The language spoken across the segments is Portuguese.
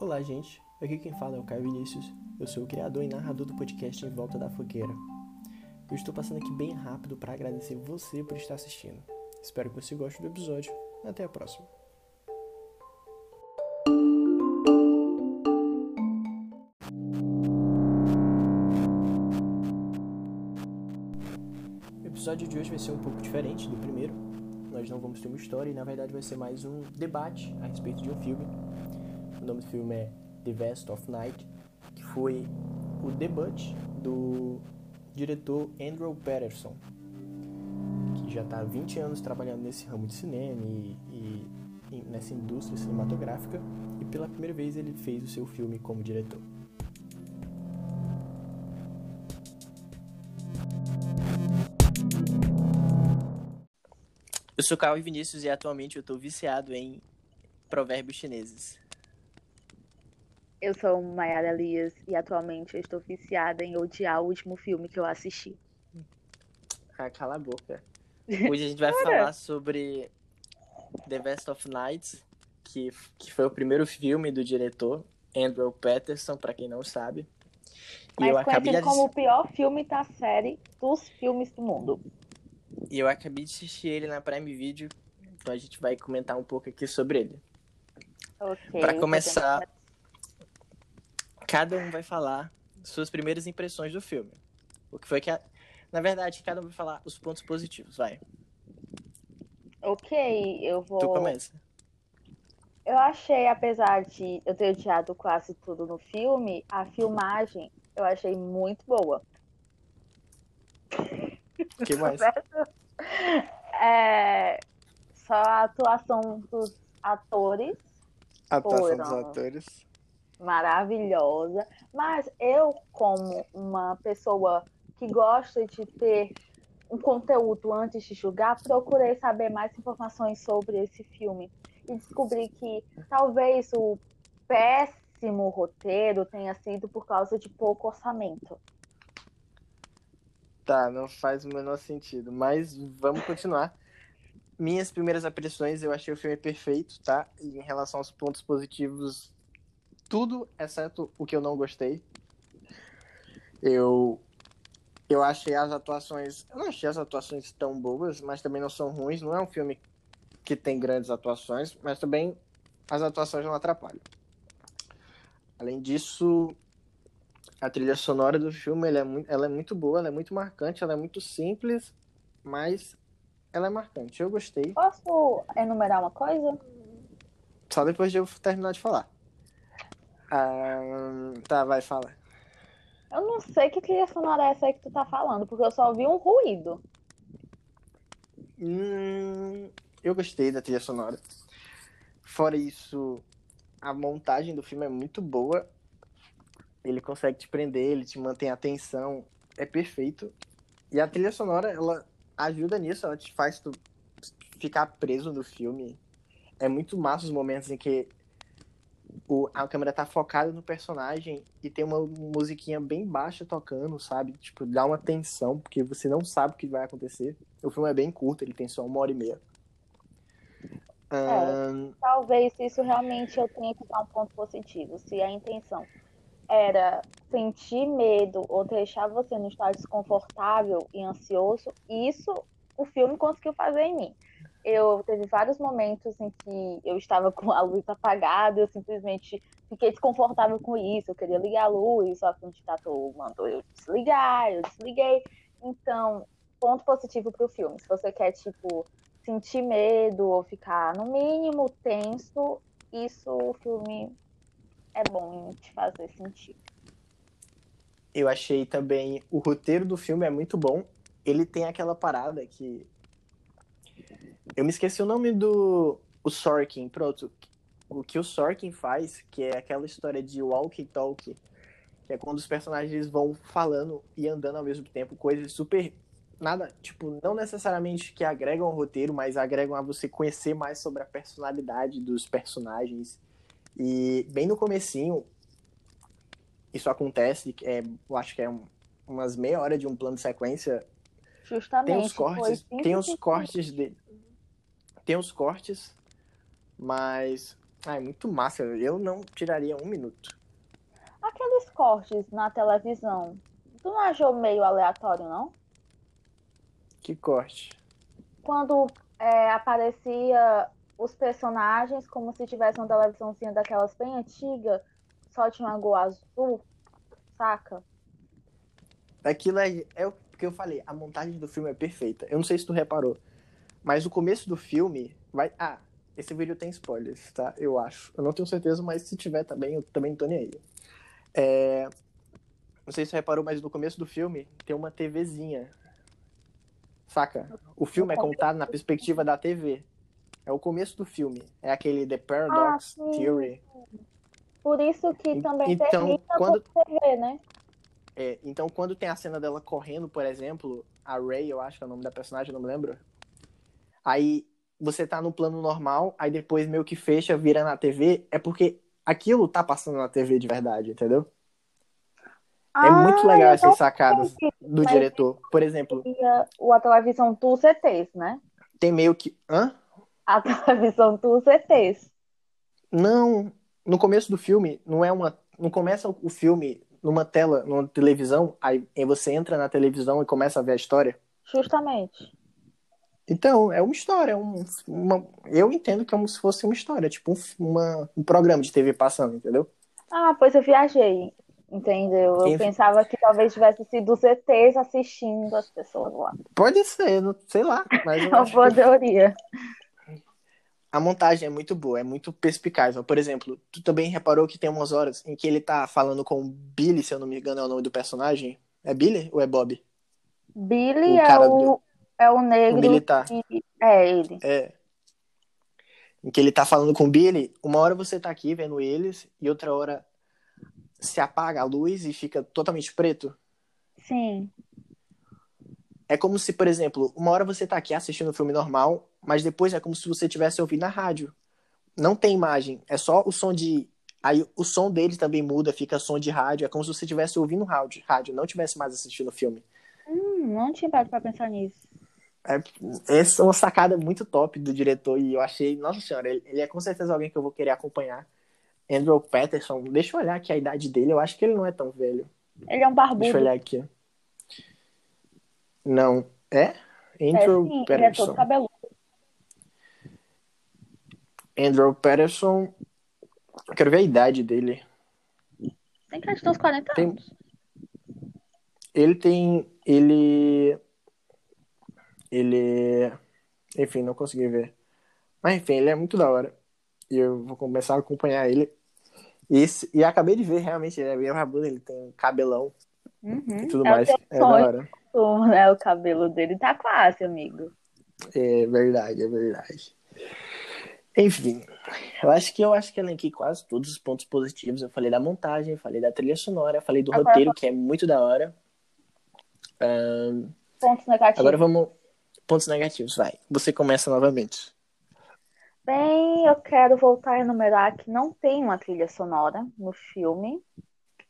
Olá, gente. Aqui quem fala é o Caio Vinícius. Eu sou o criador e narrador do podcast Em Volta da Fogueira. Eu estou passando aqui bem rápido para agradecer você por estar assistindo. Espero que você goste do episódio. Até a próxima. O episódio de hoje vai ser um pouco diferente do primeiro. Nós não vamos ter uma história e na verdade vai ser mais um debate a respeito de um filme. Nome do filme é The Vest of Night, que foi o debut do diretor Andrew Patterson, que já está há 20 anos trabalhando nesse ramo de cinema e, e nessa indústria cinematográfica, e pela primeira vez ele fez o seu filme como diretor. Eu sou Caio Vinícius e atualmente eu estou viciado em provérbios chineses. Eu sou Mayara Elias e atualmente eu estou viciada em odiar o último filme que eu assisti. Ah, cala a boca. Hoje a gente vai falar sobre The Best of Nights, que, que foi o primeiro filme do diretor Andrew Patterson, para quem não sabe. E Mas eu acabei de... como o pior filme da série dos filmes do mundo. E eu acabei de assistir ele na Prime Video, então a gente vai comentar um pouco aqui sobre ele. Okay, para começar, cada um vai falar suas primeiras impressões do filme. O que foi que a... Na verdade, cada um vai falar os pontos positivos, vai. Ok, eu vou. Tu começa. Eu achei, apesar de eu ter odiado quase tudo no filme, a filmagem eu achei muito boa. Que mais? é, só a atuação dos atores. A atuação foram... dos atores maravilhosa, mas eu, como uma pessoa que gosta de ter um conteúdo antes de julgar, procurei saber mais informações sobre esse filme e descobri que talvez o péssimo roteiro tenha sido por causa de pouco orçamento. Tá, não faz o menor sentido, mas vamos continuar. Minhas primeiras impressões, eu achei o filme perfeito, tá? E em relação aos pontos positivos, tudo exceto o que eu não gostei. Eu eu achei as atuações, eu não achei as atuações tão boas, mas também não são ruins. Não é um filme que tem grandes atuações, mas também as atuações não atrapalham. Além disso, a trilha sonora do filme ela é, muito, ela é muito boa, ela é muito marcante, ela é muito simples, mas ela é marcante. Eu gostei. Posso enumerar uma coisa? Só depois de eu terminar de falar. Ah, tá, vai, fala. Eu não sei que trilha sonora é essa aí que tu tá falando, porque eu só ouvi um ruído. Hum, eu gostei da trilha sonora. Fora isso, a montagem do filme é muito boa. Ele consegue te prender, ele te mantém a atenção. É perfeito. E a trilha sonora, ela ajuda nisso, ela te faz tu ficar preso no filme. É muito massa os momentos em que o, a câmera tá focada no personagem e tem uma musiquinha bem baixa tocando, sabe? Tipo, dá uma tensão, porque você não sabe o que vai acontecer. O filme é bem curto, ele tem só uma hora e meia. É, um... Talvez isso realmente eu tenha que dar um ponto positivo. Se a intenção era sentir medo ou deixar você no estado desconfortável e ansioso, isso o filme conseguiu fazer em mim eu teve vários momentos em que eu estava com a luz apagada, eu simplesmente fiquei desconfortável com isso, eu queria ligar a luz, só que o ditator mandou eu desligar, eu desliguei. Então, ponto positivo para o filme. Se você quer, tipo, sentir medo ou ficar, no mínimo, tenso, isso o filme é bom em te fazer sentir. Eu achei também o roteiro do filme é muito bom. Ele tem aquela parada que eu me esqueci o nome do o Sorkin, pronto. O que o Sorkin faz, que é aquela história de walkie talkie, que é quando os personagens vão falando e andando ao mesmo tempo, coisas super nada, tipo, não necessariamente que agregam ao roteiro, mas agregam a você conhecer mais sobre a personalidade dos personagens. E bem no comecinho, isso acontece, é, eu acho que é um, umas meia hora de um plano de sequência. Justamente. Tem os cortes, tem os cortes de, tem os cortes, mas Ah, é muito massa. Eu não tiraria um minuto. Aqueles cortes na televisão, tu não achou meio aleatório, não? Que corte? Quando é, aparecia os personagens como se tivesse uma televisãozinha daquelas bem antiga, só tinha uma gol azul, saca? Aquilo é, é o que eu falei, a montagem do filme é perfeita. Eu não sei se tu reparou, mas o começo do filme vai. Ah, esse vídeo tem spoilers, tá? Eu acho. Eu não tenho certeza, mas se tiver também, eu também tô nem aí. É... Não sei se você reparou, mas no começo do filme tem uma TVzinha. Saca? O filme é contado na perspectiva da TV. É o começo do filme. É aquele The Paradox Ah. Theory. Por isso que também Então, termina quando- com TV, né? É, então, quando tem a cena dela correndo, por exemplo, a Ray, eu acho que é o nome da personagem, não me lembro. Aí você tá no plano normal, aí depois meio que fecha, vira na TV, é porque aquilo tá passando na TV de verdade, entendeu? É muito Ah, legal eu essas sacadas entendi. do Mas- diretor. Por exemplo, a televisão dos ETs, né? tem meio que. Hã? A televisão dos ETs. Não. No começo do filme, não é uma. Não começa o filme numa tela, numa televisão, aí você entra na televisão e começa a ver a história. Justamente. Então, é uma história, é um, uma, eu entendo que é como se fosse uma história, tipo um, uma, um programa de TV passando, entendeu? Ah, pois eu viajei. Entendeu? Eu pensava que talvez tivesse sido os ETs assistindo as pessoas lá. Pode ser, não, sei lá, mas eu É uma boa que teoria. a montagem é muito boa, é muito perspicaz. Por exemplo, tu também reparou que tem umas horas em que ele tá falando com o Billy, se eu não me engano é o nome do personagem. É Billy ou é Bob? Billy O é o, é o O negro militar. que... É, ele. É. Em que ele tá falando com o Billy, uma hora você tá aqui vendo eles, e outra hora se apaga a luz e fica totalmente preto. Sim. É como se, por exemplo, uma hora você tá aqui assistindo um filme normal, mas depois é como se você tivesse ouvindo na rádio. Não tem imagem, é só o som de. Aí o som deles também muda, fica som de rádio, é como se você estivesse ouvindo rádio, rádio, não tivesse mais assistindo o filme. Hum, não tinha parado pra pensar nisso. É, essa é uma sacada muito top do diretor e eu achei, nossa senhora, ele, ele é com certeza alguém que eu vou querer acompanhar. Andrew Patterson, deixa eu olhar aqui a idade dele, eu acho que ele não é tão velho. Ele é um Deixa eu barbudo. olhar aqui. Não, é? É, Andrew sim, ele é Patterson. todo cabeludo. Andrew Patterson. Eu quero ver a idade dele. Tem cara de ter uns 40 Tem- anos. Ele tem. Ele. Ele. Enfim, não consegui ver. Mas enfim, ele é muito da hora. E eu vou começar a acompanhar ele. E, e acabei de ver, realmente, ele é bem rabudo, ele tem um cabelão Uhum. e tudo É mais. É da hora. né? O cabelo dele tá quase, amigo. É verdade, é verdade. Enfim, eu acho que eu acho que elenquei quase todos os pontos positivos. Eu falei da montagem, falei da trilha sonora, falei do Agora roteiro, que é muito da hora. Ahn, Pontos negativos. agora vamos. Pontos negativos, vai. Você começa novamente. Bem, eu quero voltar a enumerar que não tem uma trilha sonora no filme.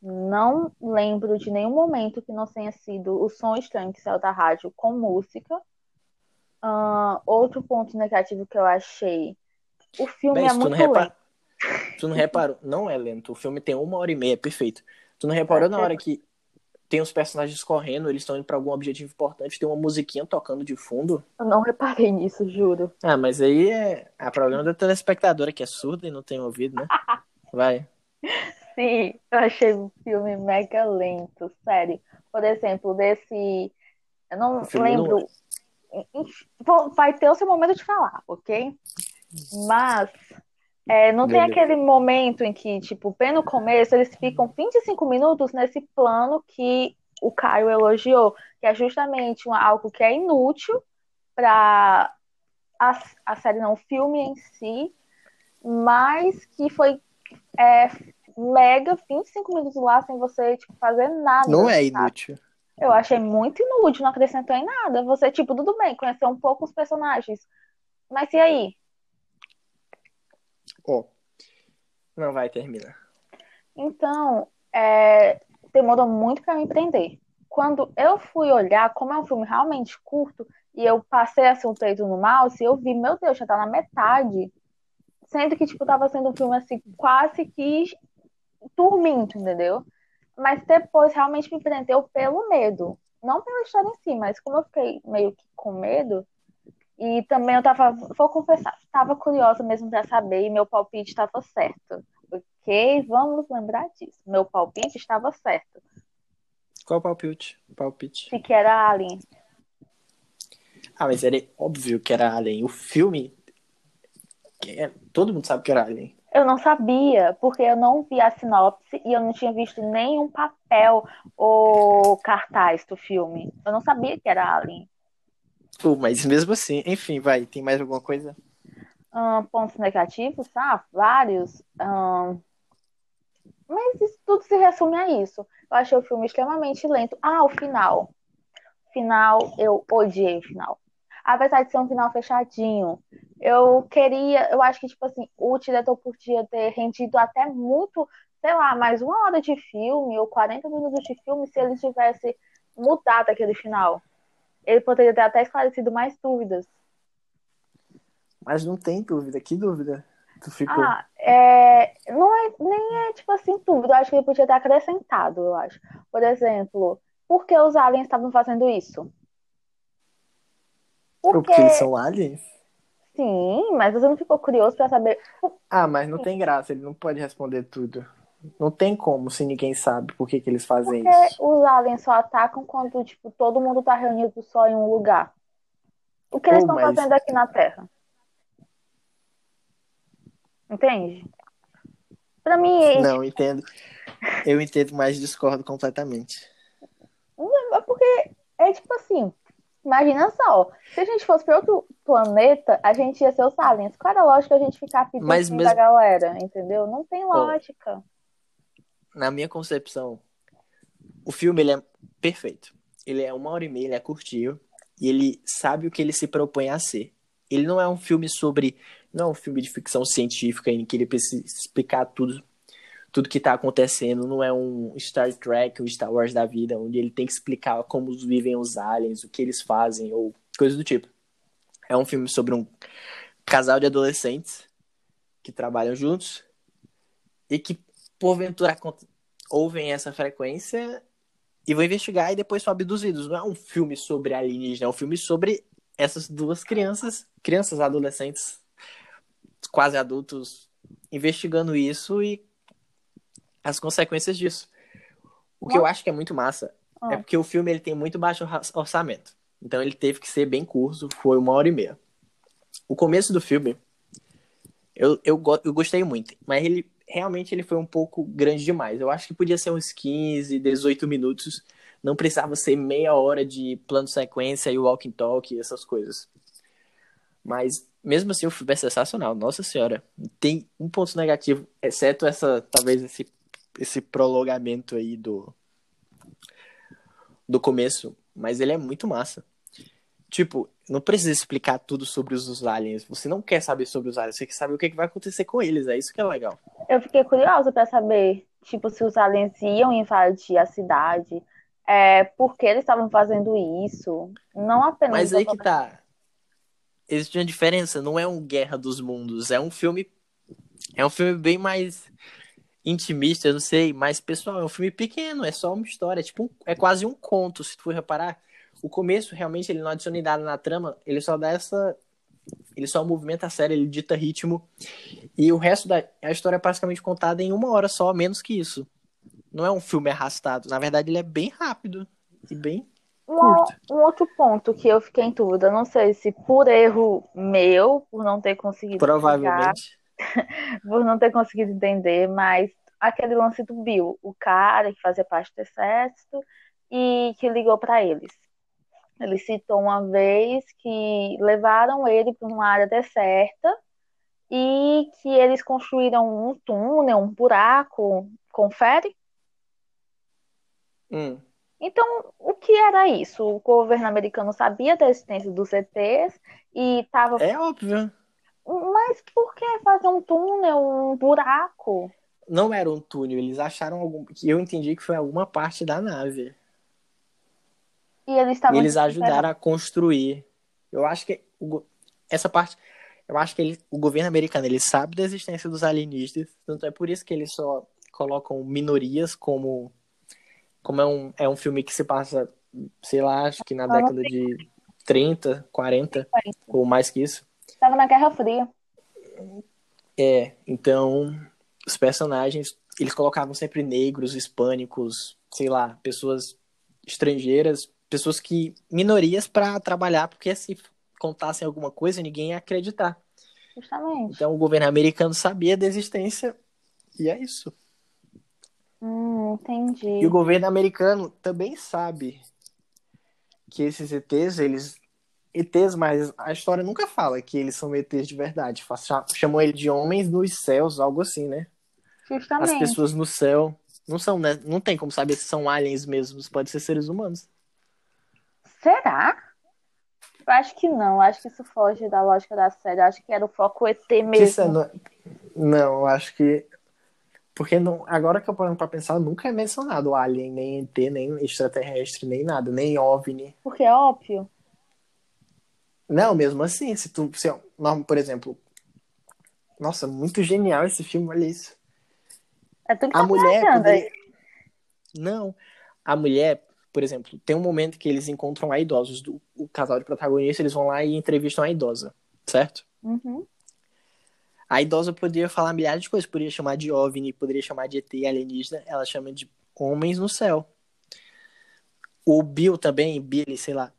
Não lembro de nenhum momento que não tenha sido o som estranho que saiu da rádio com música. Ah, outro ponto negativo que eu achei. O filme Bem, é muito lento. tu não reparou, não é lento. O filme tem uma hora e meia, é perfeito. Tu não reparou na hora que tem os personagens correndo, eles estão indo pra algum objetivo importante, tem uma musiquinha tocando de fundo? Eu não reparei nisso, juro. Ah, mas aí é. É problema da telespectadora que é surda e não tem ouvido, né? Vai. Sim, eu achei o filme mega lento, sério. Por exemplo, desse. Eu não O filme não lembro. Vou- Vai ter o seu momento de falar, ok? Mas é, não tem aquele momento em que, tipo, bem no começo, eles ficam 25 minutos nesse plano que o Caio elogiou, que é justamente um- algo que é inútil para a, a série, não, o filme em si, mas que foi é, mega 25 minutos lá sem você tipo, fazer nada. Não é sabe? inútil. Eu achei muito inútil, não acrescentou em nada. Você, tipo, tudo bem, conheceu um pouco os personagens. Mas e aí? Ó. Não vai, termina. Então, é, demorou muito pra me prender. Quando eu fui olhar, como é um filme realmente curto, e eu passei assim o peito no mouse, eu vi, meu Deus, já tá na metade. Sendo que, tipo, tava sendo um filme assim, quase que turminto, entendeu? Mas depois realmente me prendeu pelo medo. Não pela história em si, mas como eu fiquei meio que com medo, e também eu tava, vou confessar, tava curiosa mesmo para saber e meu palpite estava certo. Ok? Vamos lembrar disso. Meu palpite estava certo. Qual palpite? Palpite. De que era Alien. Ah, mas era óbvio que era Alien. O filme. É, todo mundo sabe que era Alien. Eu não sabia, porque eu não vi a sinopse e eu não tinha visto nenhum papel ou cartaz do filme. Eu não sabia que era Alien. Mas mesmo assim, enfim, vai, tem mais alguma coisa? pontos negativos, tá? Vários. mas isso tudo se resume a isso. Eu achei o filme extremamente lento. Ah, o final. Final, eu odiei o final. Apesar de ser um final fechadinho, eu queria, eu acho que, tipo assim, o diretor podia ter rendido até muito, sei lá, mais uma hora de filme ou 40 minutos de filme se ele tivesse mudado aquele final ele poderia ter até esclarecido mais dúvidas. Mas não tem dúvida. Que dúvida tu ficou? Ah, é... Não é nem é tipo assim dúvida. Eu acho que ele podia ter acrescentado, eu acho. Por exemplo, por que os aliens estavam fazendo isso? Porque... Porque eles são aliens? Sim, mas você não ficou curioso para saber. Ah, mas não tem graça, ele não pode responder tudo. Não tem como se ninguém sabe por que, que eles fazem Porque isso. os aliens só atacam quando tipo, todo mundo tá reunido só em um lugar. O que eles estão mas... fazendo aqui na Terra? Entende? Pra mim. É Não, entendo. Eu entendo, mas discordo completamente. É porque é tipo assim. Imagina só, se a gente fosse para outro planeta, a gente ia ser os aliens. Qual era a lógica a gente ficar pedindo mesmo... da galera, entendeu? Não tem lógica. Oh na minha concepção, o filme ele é perfeito. Ele é uma hora e meia, ele é curtinho e ele sabe o que ele se propõe a ser. Ele não é um filme sobre, não é um filme de ficção científica em que ele precisa explicar tudo, tudo que está acontecendo. Não é um Star Trek ou Star Wars da vida, onde ele tem que explicar como vivem os aliens, o que eles fazem ou coisa do tipo. É um filme sobre um casal de adolescentes que trabalham juntos e que porventura ouvem essa frequência e vão investigar e depois são abduzidos. Não é um filme sobre alienígena, é um filme sobre essas duas crianças, crianças adolescentes, quase adultos, investigando isso e as consequências disso. O que eu acho que é muito massa é porque o filme ele tem muito baixo orçamento. Então ele teve que ser bem curto, foi uma hora e meia. O começo do filme, eu, eu, eu gostei muito, mas ele realmente ele foi um pouco grande demais. Eu acho que podia ser uns 15, 18 minutos. Não precisava ser meia hora de plano sequência e walking talk e essas coisas. Mas mesmo assim o filme é sensacional. Nossa senhora. Tem um ponto negativo, exceto essa, talvez esse, esse prolongamento aí do do começo, mas ele é muito massa. Tipo, não precisa explicar tudo sobre os aliens. Você não quer saber sobre os aliens, você quer saber o que vai acontecer com eles. É isso que é legal. Eu fiquei curiosa para saber, tipo, se os aliens iam invadir a cidade, é, por que eles estavam fazendo isso. Não apenas. Mas aí que tá. Existe uma diferença, não é um Guerra dos Mundos, é um filme. É um filme bem mais intimista, eu não sei, mais pessoal. É um filme pequeno, é só uma história. É, tipo, um, é quase um conto, se tu for reparar o começo realmente ele não adiciona nada na trama, ele só dá essa ele só movimenta a série, ele dita ritmo e o resto da a história é praticamente contada em uma hora só, menos que isso. Não é um filme arrastado, na verdade ele é bem rápido e bem curto. Um, um outro ponto que eu fiquei em dúvida, não sei se por erro meu, por não ter conseguido provavelmente por não ter conseguido entender, mas aquele lance do Bill, o cara que fazia parte do exército e que ligou para eles. Ele citou uma vez que levaram ele para uma área deserta e que eles construíram um túnel, um buraco. Confere? Hum. Então, o que era isso? O governo americano sabia da existência dos ETs e estava. É óbvio. Mas por que fazer um túnel, um buraco? Não era um túnel, eles acharam algum. Eu entendi que foi alguma parte da nave. E eles. E eles ajudaram a construir. Eu acho que essa parte Eu acho que ele, o governo americano ele sabe da existência dos alienígenas, tanto é por isso que eles só colocam minorias como como é um, é um filme que se passa, sei lá, acho que na década de 30, 40, ou mais que isso. Tava na Guerra Fria. É, então os personagens, eles colocavam sempre negros, hispânicos, sei lá, pessoas estrangeiras, pessoas que minorias para trabalhar, porque se contassem alguma coisa, ninguém ia acreditar. Justamente. Então o governo americano sabia da existência e é isso. Hum, entendi. E o governo americano também sabe que esses ETs, eles ETs, mas a história nunca fala que eles são ETs de verdade. Chamam ele de homens nos céus, algo assim, né? Justamente. As pessoas no céu não são, né? Não tem como saber se são aliens mesmos, pode ser seres humanos. Será? Eu acho que não, acho que isso foge da lógica da série. Eu acho que era o foco ET mesmo. Isso é não... não, acho que porque não, agora que eu paro pra pensar, nunca é mencionado alien, nem ET, nem extraterrestre, nem nada, nem OVNI. Porque é óbvio. Não, mesmo assim, se tu, se, por exemplo, nossa, muito genial esse filme, olha isso. É que a tá mulher poderia... Não, a mulher, por exemplo, tem um momento que eles encontram a idosos, do, o casal de protagonistas, eles vão lá e entrevistam a idosa, certo? Uhum. A idosa poderia falar milhares de coisas, poderia chamar de OVNI, poderia chamar de ET alienígena, ela chama de homens no céu. O Bill também, Billy, sei lá,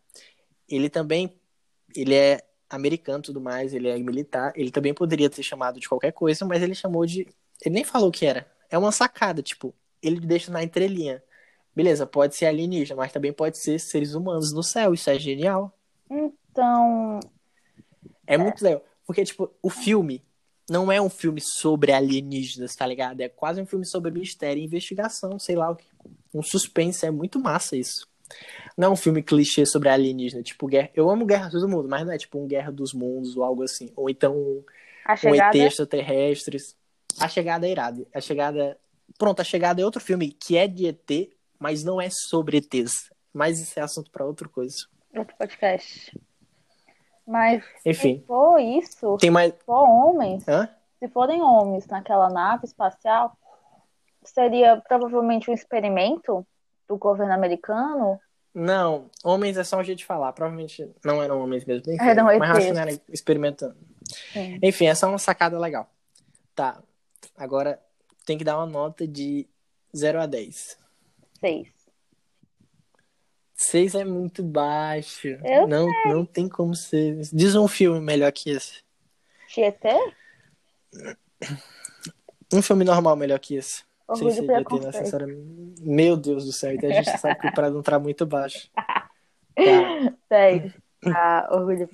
ele também ele é americano e tudo mais, ele é militar, ele também poderia ter chamado de qualquer coisa, mas ele chamou de. Ele nem falou o que era. É uma sacada, tipo, ele deixa na entrelinha. Beleza, pode ser alienígena, mas também pode ser seres humanos no céu, isso é genial. Então. É muito legal. Porque, tipo, o filme não é um filme sobre alienígenas, tá ligado? É quase um filme sobre mistério e investigação, sei lá o que. Um suspense, é muito massa isso. Não é um filme clichê sobre alienígena, tipo, guerra. Eu amo Guerra do Mundo, mas não é tipo um Guerra dos Mundos ou algo assim. Ou então um, A um chegada. ET extraterrestres. A Chegada é irada. A Chegada. Pronto, A Chegada é outro filme que é de ET, mas não é sobre ETs. Mas isso é assunto pra outra coisa. Outro podcast. Mas Enfim. se for isso, Tem mais. se for homens, Hã? se forem homens naquela nave espacial, seria provavelmente um experimento do governo americano. Não, homens é só um jeito de falar. Provavelmente não eram homens mesmo. Enfim, Eram mas acho que não era experimentando. Sim. Enfim, é só uma sacada legal. Tá. Agora tem que dar uma nota de 0 a 10. Seis. 6 é muito baixo. Eu não, não tem como ser. Diz um filme melhor que esse. Tietê? Um filme normal melhor que esse. Sem Orgulho ser ET preconceito. necessariamente. Meu Deus do céu, então a gente sabe que o prazo não tá muito baixo. Tá. Seis. Ah, orgulho.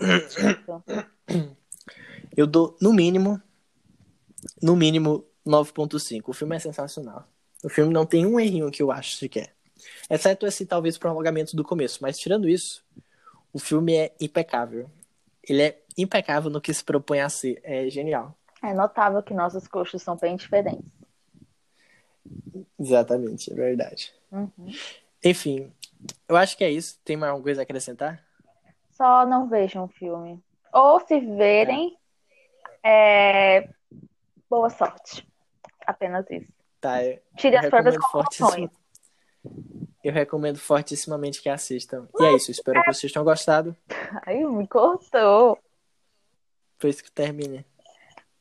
Eu dou, no mínimo, no mínimo, 9.5. O filme é sensacional. O filme não tem um errinho que eu acho sequer. Exceto esse, talvez, prolongamento do começo. Mas, tirando isso, o filme é impecável. Ele é impecável no que se propõe a ser. É genial. É notável que nossos gostos são bem diferentes. Exatamente, é verdade. Uhum. Enfim, eu acho que é isso. Tem mais alguma coisa a acrescentar? Só não vejam o filme. Ou se verem, é, boa sorte. Apenas isso. Tá, eu, Tire eu as próprias conclusões. Eu recomendo fortissimamente que assistam. E é isso, espero que vocês tenham gostado. Ai, me cortou. Foi isso que termine.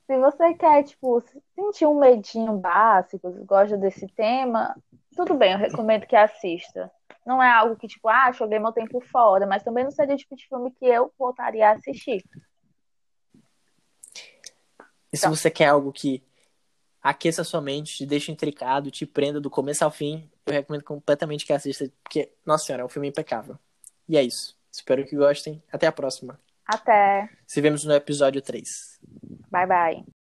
Se você quer, tipo, sentir um medinho básico, gosta desse tema, tudo bem, eu recomendo que assista. Não é algo que, tipo, ah, joguei meu tempo fora, mas também não seria o tipo de filme que eu voltaria a assistir. E se Tá. você quer algo que aqueça sua mente, te deixe intricado, te prenda do começo ao fim, eu recomendo completamente que assista, porque, nossa senhora, é um filme impecável. E é isso. Espero que gostem. Até a próxima. Até. Se vemos no episódio 3. Bye, bye.